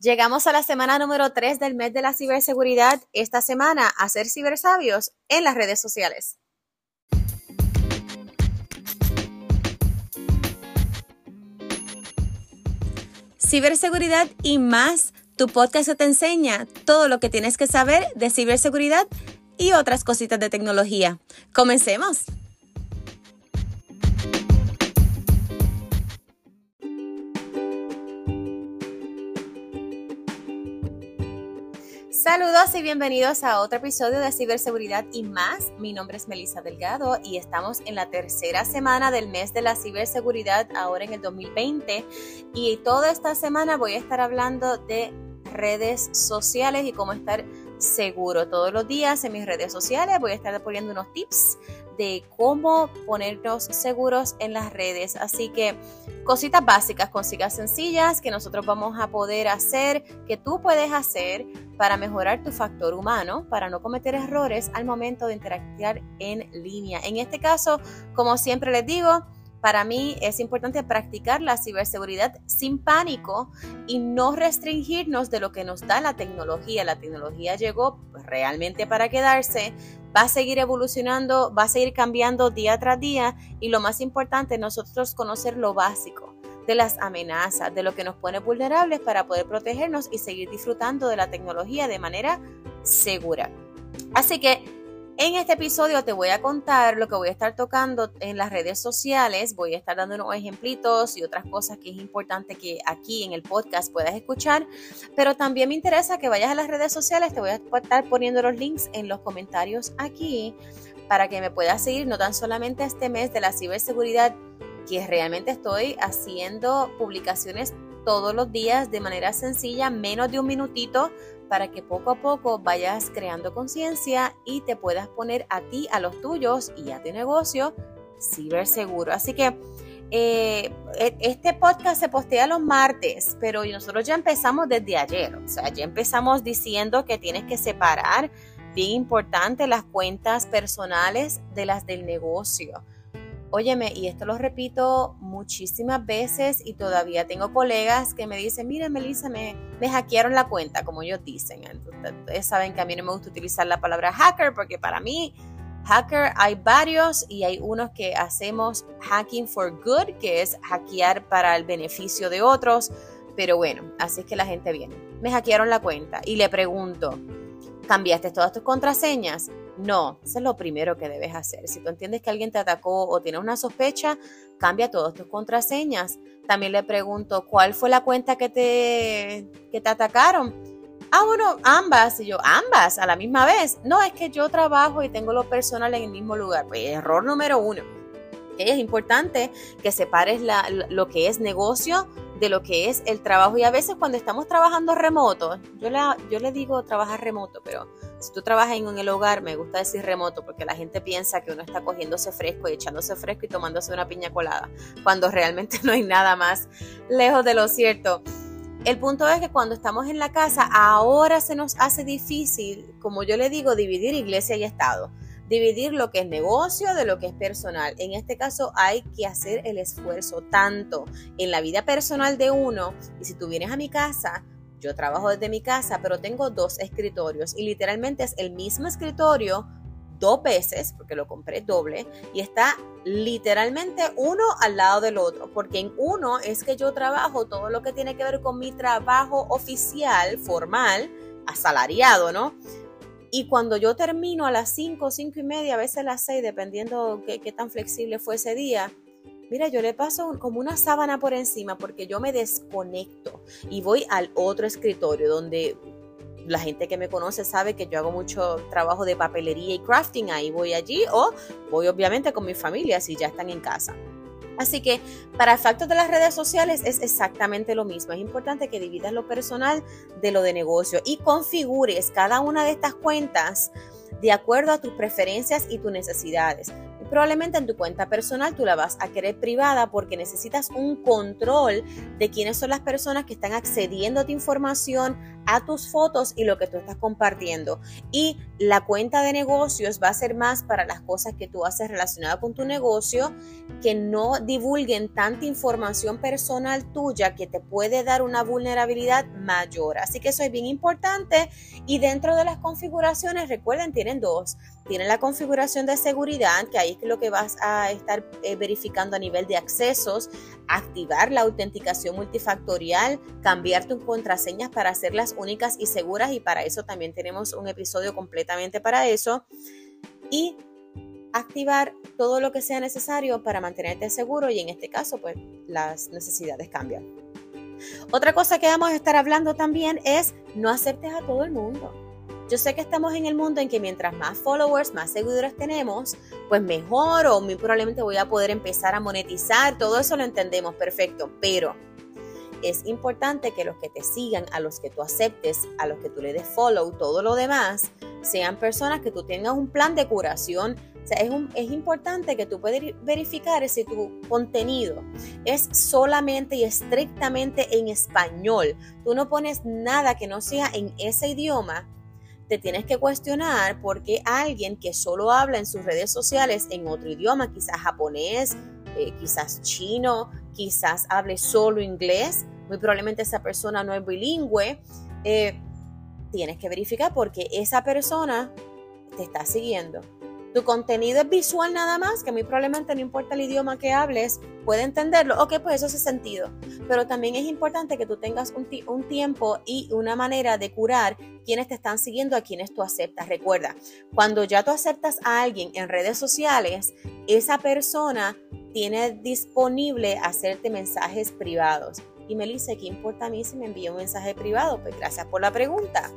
Llegamos a la semana número 3 del mes de la ciberseguridad. Esta semana, a ser cibersabios en las redes sociales. Ciberseguridad y más, tu podcast te enseña todo lo que tienes que saber de ciberseguridad y otras cositas de tecnología. Comencemos. Saludos y bienvenidos a otro episodio de Ciberseguridad y más. Mi nombre es Melissa Delgado y estamos en la tercera semana del mes de la ciberseguridad ahora en el 2020 y toda esta semana voy a estar hablando de redes sociales y cómo estar seguro. Todos los días en mis redes sociales voy a estar poniendo unos tips de cómo ponernos seguros en las redes. Así que cositas básicas, cositas sencillas que nosotros vamos a poder hacer, que tú puedes hacer para mejorar tu factor humano, para no cometer errores al momento de interactuar en línea. En este caso, como siempre les digo, para mí es importante practicar la ciberseguridad sin pánico y no restringirnos de lo que nos da la tecnología. La tecnología llegó realmente para quedarse, va a seguir evolucionando, va a seguir cambiando día tras día y lo más importante, nosotros conocer lo básico de las amenazas, de lo que nos pone vulnerables para poder protegernos y seguir disfrutando de la tecnología de manera segura. Así que en este episodio te voy a contar lo que voy a estar tocando en las redes sociales, voy a estar dando unos ejemplitos y otras cosas que es importante que aquí en el podcast puedas escuchar, pero también me interesa que vayas a las redes sociales, te voy a estar poniendo los links en los comentarios aquí para que me puedas seguir no tan solamente este mes de la ciberseguridad, que realmente estoy haciendo publicaciones todos los días de manera sencilla, menos de un minutito, para que poco a poco vayas creando conciencia y te puedas poner a ti, a los tuyos y a tu negocio ciberseguro. Así que eh, e, este podcast se postea los martes, pero nosotros ya empezamos desde ayer. O sea, ya empezamos diciendo que tienes que separar, bien importante, las cuentas personales de las del negocio. Óyeme, y esto lo repito muchísimas veces y todavía tengo colegas que me dicen, mira Melissa, me, me hackearon la cuenta, como ellos dicen. Ustedes saben que a mí no me gusta utilizar la palabra hacker porque para mí hacker hay varios y hay unos que hacemos hacking for good, que es hackear para el beneficio de otros. Pero bueno, así es que la gente viene. Me hackearon la cuenta y le pregunto, ¿cambiaste todas tus contraseñas? No, eso es lo primero que debes hacer. Si tú entiendes que alguien te atacó o tienes una sospecha, cambia todas tus contraseñas. También le pregunto, ¿cuál fue la cuenta que te, que te atacaron? Ah, bueno, ambas. Y yo, ambas a la misma vez. No, es que yo trabajo y tengo lo personal en el mismo lugar. Pues error número uno. Es importante que separes lo que es negocio de lo que es el trabajo. Y a veces cuando estamos trabajando remoto, yo le, yo le digo trabajar remoto, pero si tú trabajas en el hogar, me gusta decir remoto porque la gente piensa que uno está cogiéndose fresco y echándose fresco y tomándose una piña colada, cuando realmente no hay nada más lejos de lo cierto. El punto es que cuando estamos en la casa, ahora se nos hace difícil, como yo le digo, dividir iglesia y Estado dividir lo que es negocio de lo que es personal. En este caso hay que hacer el esfuerzo tanto en la vida personal de uno y si tú vienes a mi casa, yo trabajo desde mi casa, pero tengo dos escritorios y literalmente es el mismo escritorio dos veces, porque lo compré doble, y está literalmente uno al lado del otro, porque en uno es que yo trabajo todo lo que tiene que ver con mi trabajo oficial, formal, asalariado, ¿no? Y cuando yo termino a las 5, 5 y media, a veces a las 6, dependiendo qué, qué tan flexible fue ese día, mira, yo le paso como una sábana por encima porque yo me desconecto y voy al otro escritorio donde la gente que me conoce sabe que yo hago mucho trabajo de papelería y crafting, ahí voy allí o voy obviamente con mi familia si ya están en casa. Así que para efectos de las redes sociales es exactamente lo mismo. Es importante que dividas lo personal de lo de negocio y configures cada una de estas cuentas de acuerdo a tus preferencias y tus necesidades. Probablemente en tu cuenta personal tú la vas a querer privada porque necesitas un control de quiénes son las personas que están accediendo a tu información, a tus fotos y lo que tú estás compartiendo. Y la cuenta de negocios va a ser más para las cosas que tú haces relacionadas con tu negocio, que no divulguen tanta información personal tuya que te puede dar una vulnerabilidad mayor. Así que eso es bien importante. Y dentro de las configuraciones, recuerden, tienen dos. Tienen la configuración de seguridad, que ahí es lo que vas a estar eh, verificando a nivel de accesos, activar la autenticación multifactorial, cambiar tus contraseñas para hacerlas únicas y seguras y para eso también tenemos un episodio completamente para eso. Y activar todo lo que sea necesario para mantenerte seguro y en este caso pues las necesidades cambian. Otra cosa que vamos a estar hablando también es no aceptes a todo el mundo. Yo sé que estamos en el mundo en que mientras más followers, más seguidores tenemos, pues mejor o muy probablemente voy a poder empezar a monetizar. Todo eso lo entendemos perfecto, pero es importante que los que te sigan, a los que tú aceptes, a los que tú le des follow, todo lo demás, sean personas que tú tengas un plan de curación. O sea, es, importante que tú puedas verificar si tu contenido es solamente y estrictamente en español. Tú no pones nada que no sea en ese idioma te tienes que cuestionar por qué alguien que solo habla en sus redes sociales en otro idioma, quizás japonés, eh, quizás chino, quizás hable solo inglés, muy probablemente esa persona no es bilingüe, eh, tienes que verificar porque esa persona te está siguiendo. Tu contenido es visual nada más, que muy probablemente no importa el idioma que hables, puede entenderlo. Ok, pues eso hace sentido. Pero también es importante que tú tengas un, un tiempo y una manera de curar quienes te están siguiendo, a quienes tú aceptas. Recuerda, cuando ya tú aceptas a alguien en redes sociales, esa persona tiene disponible hacerte mensajes privados. Y me dice, ¿qué importa a mí si me envía un mensaje privado? Pues gracias por la pregunta.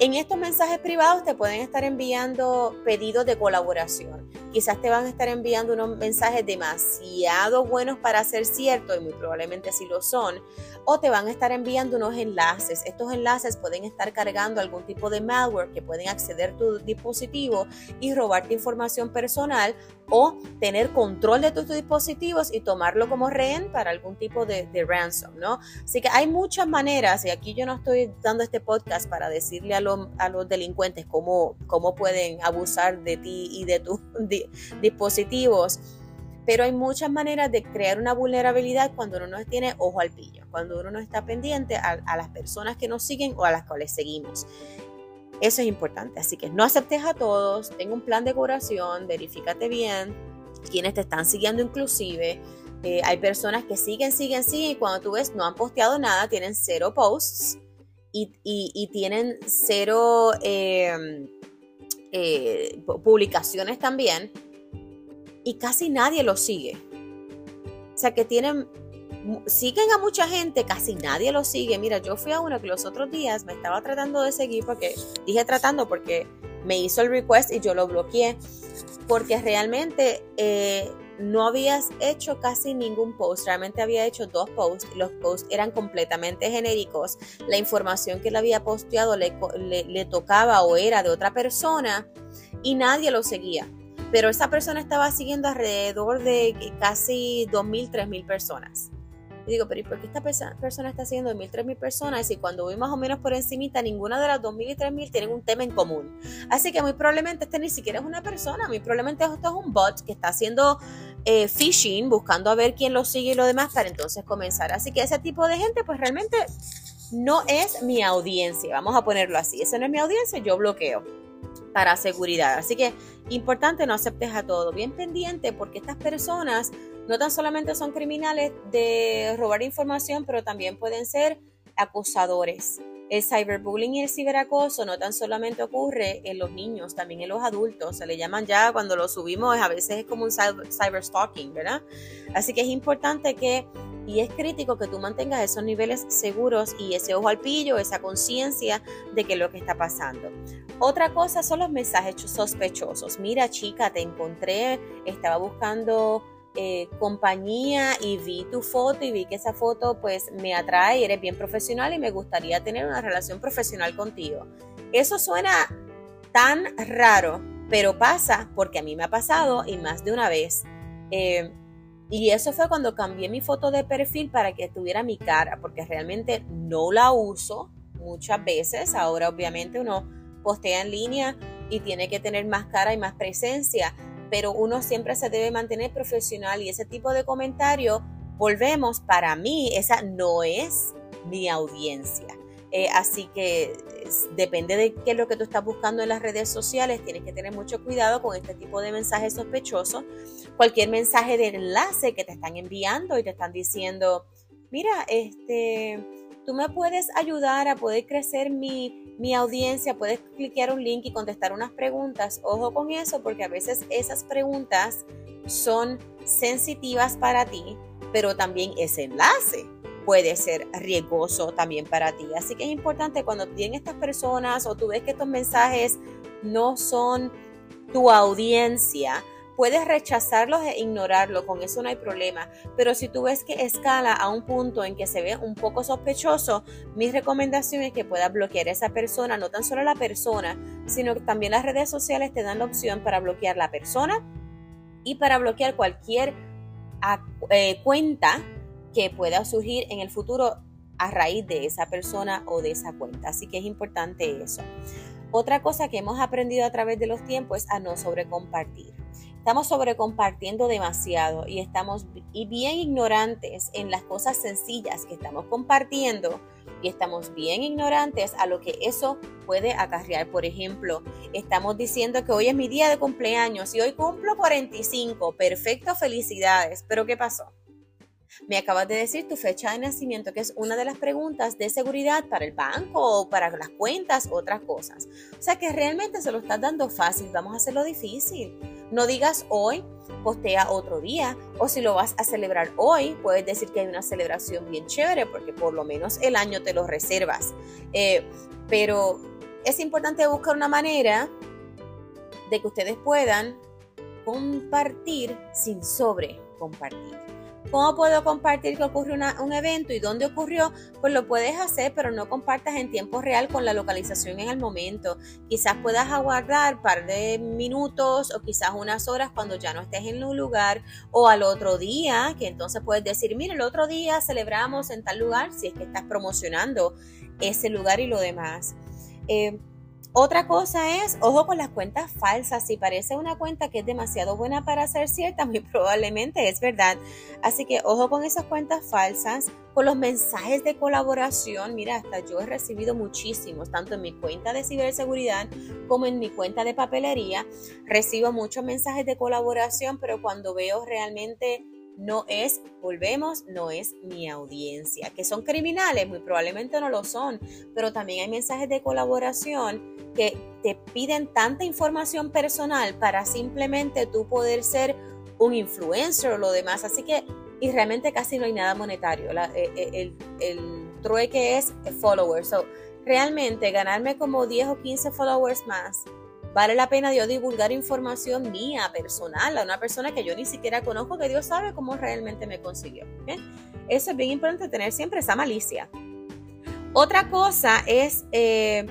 En estos mensajes privados te pueden estar enviando pedidos de colaboración. Quizás te van a estar enviando unos mensajes demasiado buenos para ser cierto y muy probablemente así lo son. O te van a estar enviando unos enlaces. Estos enlaces pueden estar cargando algún tipo de malware que pueden acceder a tu dispositivo y robarte información personal o tener control de tus dispositivos y tomarlo como rehén para algún tipo de, ransom, ¿no? Así que hay muchas maneras y aquí yo no estoy dando este podcast para decirle a a los delincuentes cómo, cómo pueden abusar de ti y de tus dispositivos. Pero hay muchas maneras de crear una vulnerabilidad cuando uno no tiene ojo al pillo, cuando uno no está pendiente a, las personas que nos siguen o a las cuales seguimos. Eso es importante. Así que no aceptes a todos, ten un plan de curación, verifícate bien quienes te están siguiendo inclusive. Eh, hay personas que siguen, siguen, siguen y cuando tú ves no han posteado nada, tienen cero posts y, tienen cero em, eh, publicaciones también y casi nadie los sigue. O sea que tienen, siguen a mucha gente, casi nadie los sigue. Mira, yo fui a uno que los otros días me estaba tratando de seguir porque, dije tratando porque me hizo el request y yo lo bloqueé porque realmente eh, no habías hecho casi ningún post, realmente había hecho dos posts, los posts eran completamente genéricos, la información que le había posteado le, le, tocaba o era de otra persona y nadie lo seguía, pero esa persona estaba siguiendo alrededor de casi 2.000, 3.000 personas. Y digo, pero ¿y por qué esta persona está siguiendo 2.000, 3.000 personas? Y cuando voy más o menos por encimita, ninguna de las 2.000 y 3.000 tienen un tema en común. Así que muy probablemente este ni siquiera es una persona, muy probablemente esto es un bot que está haciendo eh, phishing, buscando a ver quién lo sigue y lo demás para entonces comenzar. Así que ese tipo de gente, pues realmente no es mi audiencia, vamos a ponerlo así. Esa no es mi audiencia, yo bloqueo para seguridad. Así que importante no aceptes a todo, bien pendiente porque estas personas no tan solamente son criminales de robar información, pero también pueden ser acosadores. El cyberbullying y el ciberacoso no tan solamente ocurre en los niños, también en los adultos. Se le llaman ya cuando lo subimos, a veces es como un cyberstalking, ¿verdad? Así que es importante que, y es crítico que tú mantengas esos niveles seguros y ese ojo al pillo, esa conciencia de que es lo que está pasando. Otra cosa son los mensajes sospechosos. Mira, chica, te encontré, estaba buscando eh, compañía y vi tu foto y vi que esa foto pues me atrae, eres bien profesional y me gustaría tener una relación profesional contigo. Eso suena tan raro pero pasa porque a mí me ha pasado y más de una vez. Eh, y eso fue cuando cambié mi foto de perfil para que tuviera mi cara, porque realmente no la uso muchas veces. Ahora obviamente uno postea en línea y tiene que tener más cara y más presencia, pero uno siempre se debe mantener profesional y ese tipo de comentario, volvemos, para mí esa no es mi audiencia. Eh, así que depende de qué es lo que tú estás buscando en las redes sociales, tienes que tener mucho cuidado con este tipo de mensajes sospechosos. Cualquier mensaje de enlace que te están enviando y te están diciendo, mira, este, tú me puedes ayudar a poder crecer mi, mi audiencia, puedes cliquear un link y contestar unas preguntas. Ojo con eso porque a veces esas preguntas son sensitivas para ti, pero también ese enlace puede ser riesgoso también para ti. Así que es importante cuando tienen estas personas o tú ves que estos mensajes no son tu audiencia, puedes rechazarlos e ignorarlos, con eso no hay problema. Pero si tú ves que escala a un punto en que se ve un poco sospechoso, mi recomendación es que puedas bloquear a esa persona, no tan solo a la persona, sino que también las redes sociales te dan la opción para bloquear la persona y para bloquear cualquier ah, eh, cuenta que pueda surgir en el futuro a raíz de esa persona o de esa cuenta. Así que es importante eso. Otra cosa que hemos aprendido a través de los tiempos es a no sobrecompartir. Estamos sobrecompartiendo demasiado y estamos y bien ignorantes en las cosas sencillas que estamos compartiendo y estamos bien ignorantes a lo que eso puede acarrear. Por ejemplo, estamos diciendo que hoy es mi día de cumpleaños y hoy cumplo 45. Perfecto, felicidades. Pero ¿qué pasó? Me acabas de decir tu fecha de nacimiento, que es una de las preguntas de seguridad para el banco o para las cuentas, otras cosas. O sea que realmente se lo estás dando fácil, vamos a hacerlo difícil. No digas hoy, postea otro día, o si lo vas a celebrar hoy, puedes decir que hay una celebración bien chévere, porque por lo menos el año te lo reservas. Eh, pero es importante buscar una manera de que ustedes puedan compartir sin sobre compartir. ¿Cómo puedo compartir que ocurre un evento y dónde ocurrió? Pues lo puedes hacer, pero no compartas en tiempo real con la localización en el momento. Quizás puedas aguardar un par de minutos o quizás unas horas cuando ya no estés en un lugar o al otro día, que entonces puedes decir, mire, el otro día celebramos en tal lugar si es que estás promocionando ese lugar y lo demás. Eh, otra cosa es, ojo con las cuentas falsas. Si parece una cuenta que es demasiado buena para ser cierta, muy probablemente es verdad. Así que ojo con esas cuentas falsas, con los mensajes de colaboración. Mira, hasta yo he recibido muchísimos, tanto en mi cuenta de ciberseguridad como en mi cuenta de papelería. Recibo muchos mensajes de colaboración, pero cuando veo realmente no es, volvemos, no es mi audiencia. Que son criminales, muy probablemente no lo son, pero también hay mensajes de colaboración que te piden tanta información personal para simplemente tú poder ser un influencer o lo demás. Así que, y realmente casi no hay nada monetario. Eh, eh, el, el, trueque es followers. So, realmente ganarme como 10 o 15 followers más vale la pena yo divulgar información mía, personal, a una persona que yo ni siquiera conozco, que Dios sabe cómo realmente me consiguió. Eso es bien importante tener siempre esa malicia. Otra cosa es, eh,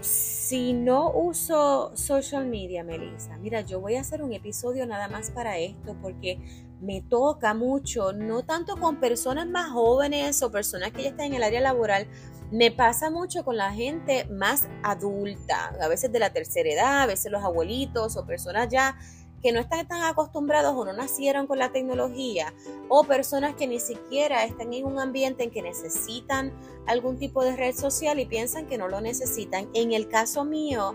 si no uso social media, Melissa, mira, yo voy a hacer un episodio nada más para esto porque me toca mucho, no tanto con personas más jóvenes o personas que ya están en el área laboral, me pasa mucho con la gente más adulta, a veces de la tercera edad, a veces los abuelitos o personas ya que no están tan acostumbrados o no nacieron con la tecnología, o personas que ni siquiera están en un ambiente en que necesitan algún tipo de red social y piensan que no lo necesitan. En el caso mío,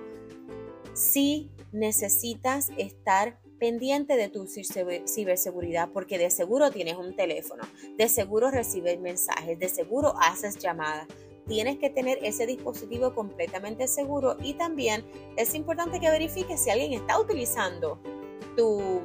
sí necesitas estar pendiente de tu ciberseguridad porque de seguro tienes un teléfono, de seguro recibes mensajes, de seguro haces llamadas, tienes que tener ese dispositivo completamente seguro y también es importante que verifiques si alguien está utilizando tu,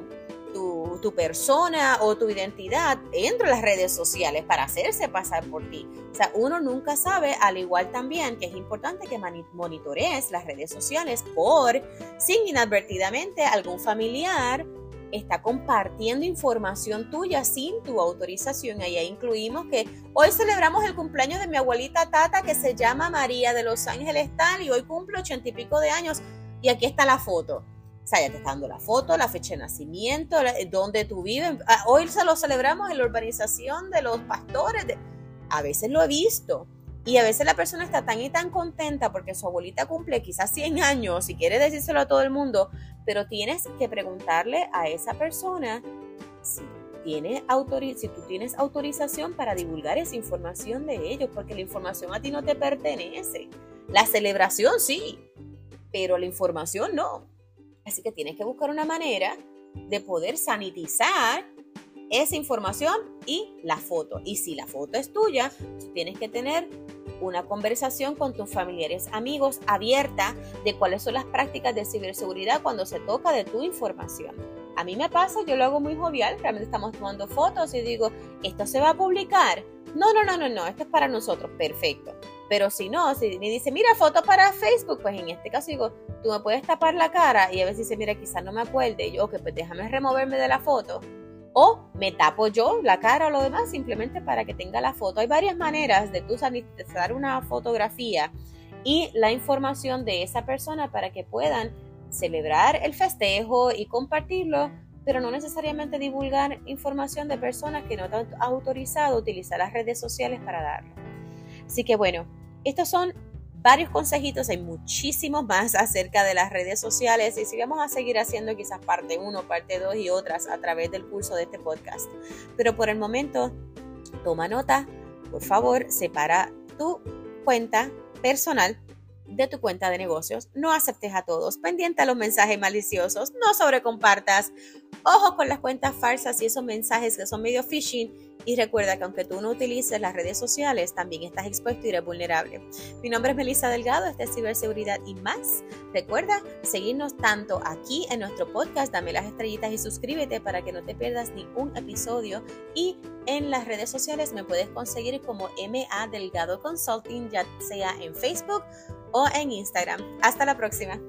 tu, persona o tu identidad dentro de las redes sociales para hacerse pasar por ti. O sea, uno nunca sabe, al igual también que es importante que monitorees las redes sociales por sin inadvertidamente algún familiar está compartiendo información tuya sin tu autorización. Ahí incluimos que hoy celebramos el cumpleaños de mi abuelita Tata que se llama María de Los Ángeles tal y hoy cumple ochenta y pico de años y aquí está la foto. O sea, ya te dando la foto, la fecha de nacimiento, dónde tú vives. Ah, hoy se lo celebramos en la urbanización de los pastores. A veces lo he visto. Y a veces la persona está tan y tan contenta porque su abuelita cumple quizás 100 años y quiere decírselo a todo el mundo, pero tienes que preguntarle a esa persona si, tiene si tú tienes autorización para divulgar esa información de ellos, porque la información a ti no te pertenece. La celebración sí, pero la información no. Así que tienes que buscar una manera de poder sanitizar esa información y la foto. Y si la foto es tuya, tienes que tener una conversación con tus familiares, amigos abierta de cuáles son las prácticas de ciberseguridad cuando se toca de tu información. A mí me pasa, yo lo hago muy jovial, realmente estamos tomando fotos y digo, ¿esto se va a publicar? No, no, no, no, no, esto es para nosotros, perfecto. Pero si no, si me dice, mira, foto para Facebook, pues en este caso digo, tú me puedes tapar la cara y a veces dice, mira, quizás no me acuerde, yo, ok, pues déjame removerme de la foto o me tapo yo la cara o lo demás simplemente para que tenga la foto. Hay varias maneras de tú sanitizar una fotografía y la información de esa persona para que puedan celebrar el festejo y compartirlo, pero no necesariamente divulgar información de personas que no han autorizado utilizar las redes sociales para darlo. Así que bueno, estos son varios consejitos, hay muchísimos más acerca de las redes sociales y si vamos a seguir haciendo quizás parte 1, parte 2 y otras a través del curso de este podcast. Pero por el momento, toma nota, por favor, separa tu cuenta personal de tu cuenta de negocios, no aceptes a todos, pendiente a los mensajes maliciosos, no sobrecompartas, ojo con las cuentas falsas y esos mensajes que son medio phishing y recuerda que aunque tú no utilices las redes sociales, también estás expuesto y eres vulnerable. Mi nombre es Melissa Delgado, este es Ciberseguridad y más. Recuerda seguirnos tanto aquí en nuestro podcast, dame las estrellitas y suscríbete para que no te pierdas ni un episodio. Y en las redes sociales me puedes conseguir como MA Delgado Consulting, ya sea en Facebook o en Instagram. Hasta la próxima.